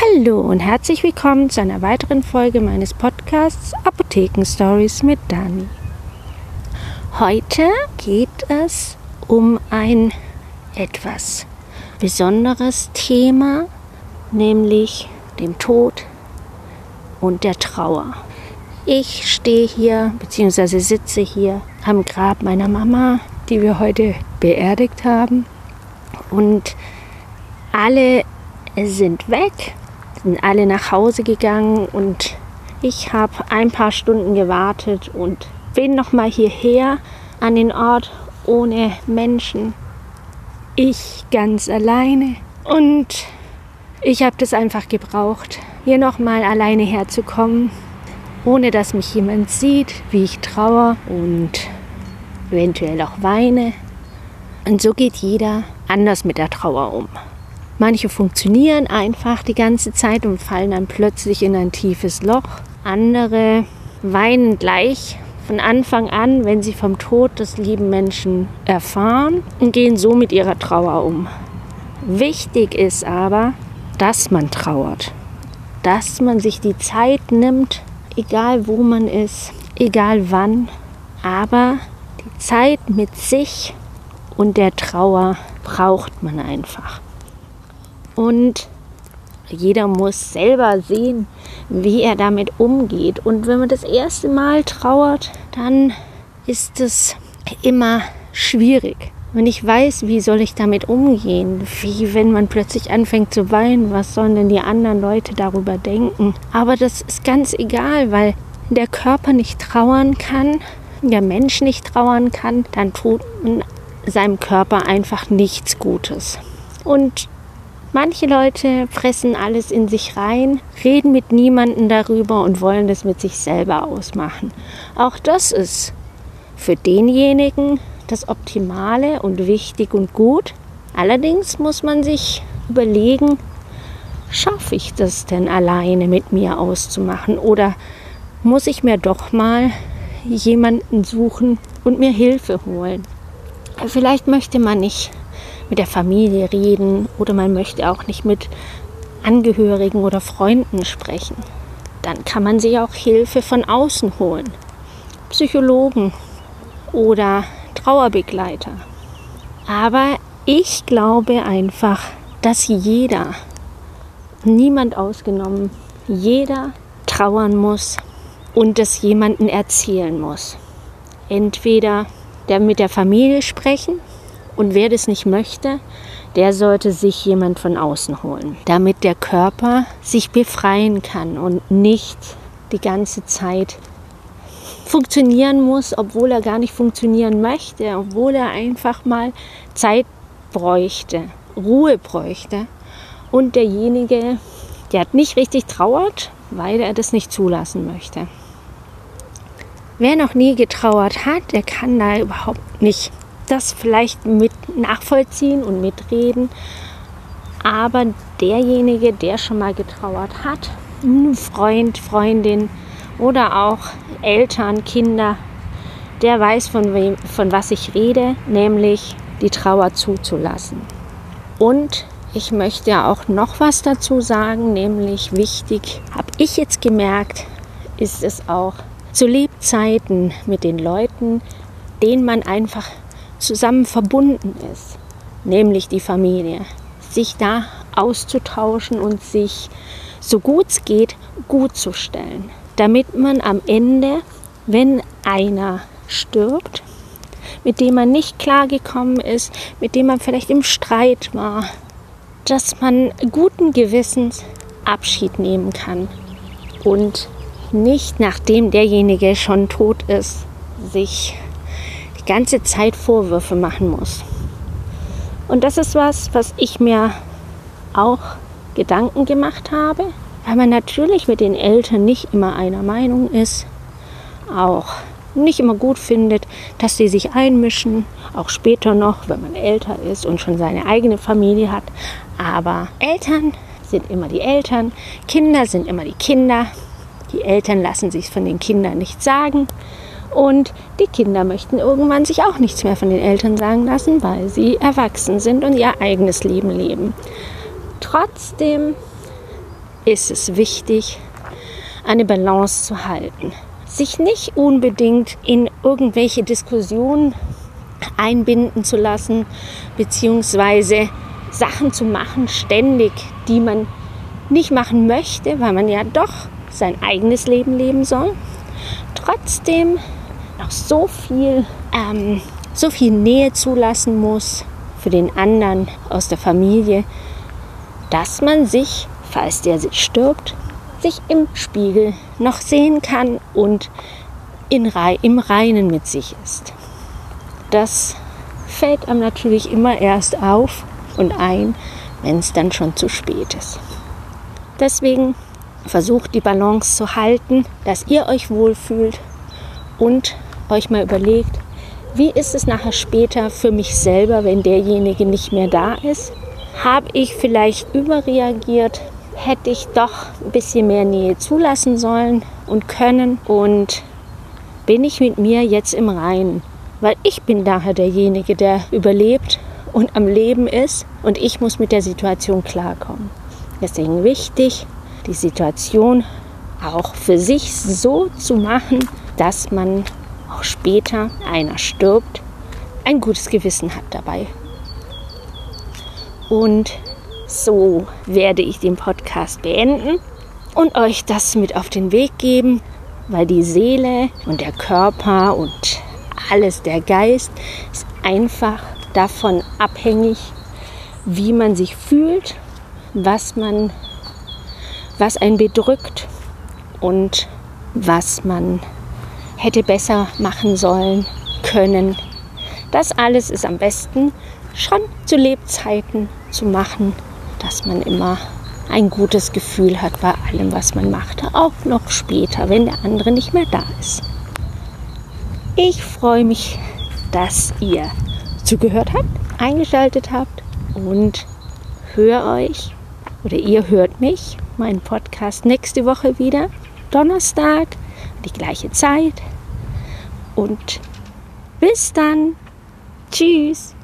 Hallo und herzlich willkommen zu einer weiteren Folge meines Podcasts Apotheken Stories mit Dani. Heute geht es um ein etwas besonderes Thema, nämlich dem Tod und der Trauer. Ich stehe hier bzw. sitze hier am Grab meiner Mama, die wir heute beerdigt haben. Und alle sind weg, sind alle nach Hause gegangen und ich habe ein paar Stunden gewartet und bin noch mal hierher an den Ort ohne Menschen. Ich ganz alleine und ich habe das einfach gebraucht, hier noch mal alleine herzukommen, ohne dass mich jemand sieht, wie ich trauere und eventuell auch weine. Und so geht jeder anders mit der Trauer um. Manche funktionieren einfach die ganze Zeit und fallen dann plötzlich in ein tiefes Loch. Andere weinen gleich von Anfang an, wenn sie vom Tod des lieben Menschen erfahren und gehen so mit ihrer Trauer um. Wichtig ist aber, dass man trauert, dass man sich die Zeit nimmt, egal wo man ist, egal wann, aber die Zeit mit sich und der Trauer braucht man einfach. Und jeder muss selber sehen, wie er damit umgeht. Und wenn man das erste Mal trauert, dann ist es immer schwierig. Wenn ich weiß, wie soll ich damit umgehen, wie wenn man plötzlich anfängt zu weinen, was sollen denn die anderen Leute darüber denken? Aber das ist ganz egal, weil der Körper nicht trauern kann, der Mensch nicht trauern kann, dann tut man seinem Körper einfach nichts Gutes. Und Manche Leute fressen alles in sich rein, reden mit niemandem darüber und wollen das mit sich selber ausmachen. Auch das ist für denjenigen das Optimale und wichtig und gut. Allerdings muss man sich überlegen, schaffe ich das denn alleine mit mir auszumachen oder muss ich mir doch mal jemanden suchen und mir Hilfe holen? Vielleicht möchte man nicht mit der Familie reden oder man möchte auch nicht mit Angehörigen oder Freunden sprechen. Dann kann man sich auch Hilfe von außen holen. Psychologen oder Trauerbegleiter. Aber ich glaube einfach, dass jeder, niemand ausgenommen, jeder trauern muss und es jemanden erzählen muss. Entweder der mit der Familie sprechen und wer das nicht möchte, der sollte sich jemand von außen holen, damit der Körper sich befreien kann und nicht die ganze Zeit funktionieren muss, obwohl er gar nicht funktionieren möchte, obwohl er einfach mal Zeit bräuchte, Ruhe bräuchte. Und derjenige, der hat nicht richtig trauert, weil er das nicht zulassen möchte. Wer noch nie getrauert hat, der kann da überhaupt nicht das vielleicht mit nachvollziehen und mitreden. Aber derjenige, der schon mal getrauert hat, Freund, Freundin oder auch Eltern, Kinder, der weiß, von, wem, von was ich rede, nämlich die Trauer zuzulassen. Und ich möchte auch noch was dazu sagen, nämlich wichtig, habe ich jetzt gemerkt, ist es auch zu Lebzeiten mit den Leuten, denen man einfach zusammen verbunden ist, nämlich die Familie. Sich da auszutauschen und sich so gut es geht gut zu stellen, damit man am Ende, wenn einer stirbt, mit dem man nicht klargekommen ist, mit dem man vielleicht im Streit war, dass man guten Gewissens Abschied nehmen kann und nicht nachdem derjenige schon tot ist, sich ganze Zeit Vorwürfe machen muss. Und das ist was, was ich mir auch Gedanken gemacht habe, weil man natürlich mit den Eltern nicht immer einer Meinung ist, auch nicht immer gut findet, dass sie sich einmischen, auch später noch, wenn man älter ist und schon seine eigene Familie hat. Aber Eltern sind immer die Eltern, Kinder sind immer die Kinder. Die Eltern lassen sich von den Kindern nichts sagen. Und die Kinder möchten irgendwann sich auch nichts mehr von den Eltern sagen lassen, weil sie erwachsen sind und ihr eigenes Leben leben. Trotzdem ist es wichtig, eine Balance zu halten. Sich nicht unbedingt in irgendwelche Diskussionen einbinden zu lassen, beziehungsweise Sachen zu machen, ständig, die man nicht machen möchte, weil man ja doch sein eigenes Leben leben soll. Trotzdem noch so viel, ähm, so viel Nähe zulassen muss für den anderen aus der Familie, dass man sich, falls der stirbt, sich im Spiegel noch sehen kann und in, im Reinen mit sich ist. Das fällt einem natürlich immer erst auf und ein, wenn es dann schon zu spät ist. Deswegen versucht die Balance zu halten, dass ihr euch wohlfühlt und euch mal überlegt, wie ist es nachher später für mich selber, wenn derjenige nicht mehr da ist? Habe ich vielleicht überreagiert? Hätte ich doch ein bisschen mehr Nähe zulassen sollen und können? Und bin ich mit mir jetzt im Reinen? Weil ich bin daher derjenige, der überlebt und am Leben ist und ich muss mit der Situation klarkommen. Deswegen wichtig, die Situation auch für sich so zu machen, dass man auch später einer stirbt, ein gutes Gewissen hat dabei. Und so werde ich den Podcast beenden und euch das mit auf den Weg geben, weil die Seele und der Körper und alles, der Geist, ist einfach davon abhängig, wie man sich fühlt, was man, was einen bedrückt und was man hätte besser machen sollen können. Das alles ist am besten schon zu Lebzeiten zu machen, dass man immer ein gutes Gefühl hat bei allem, was man macht, auch noch später, wenn der andere nicht mehr da ist. Ich freue mich, dass ihr zugehört habt, eingeschaltet habt und höre euch oder ihr hört mich, meinen Podcast nächste Woche wieder, Donnerstag, die gleiche Zeit. Und bis dann. Tschüss.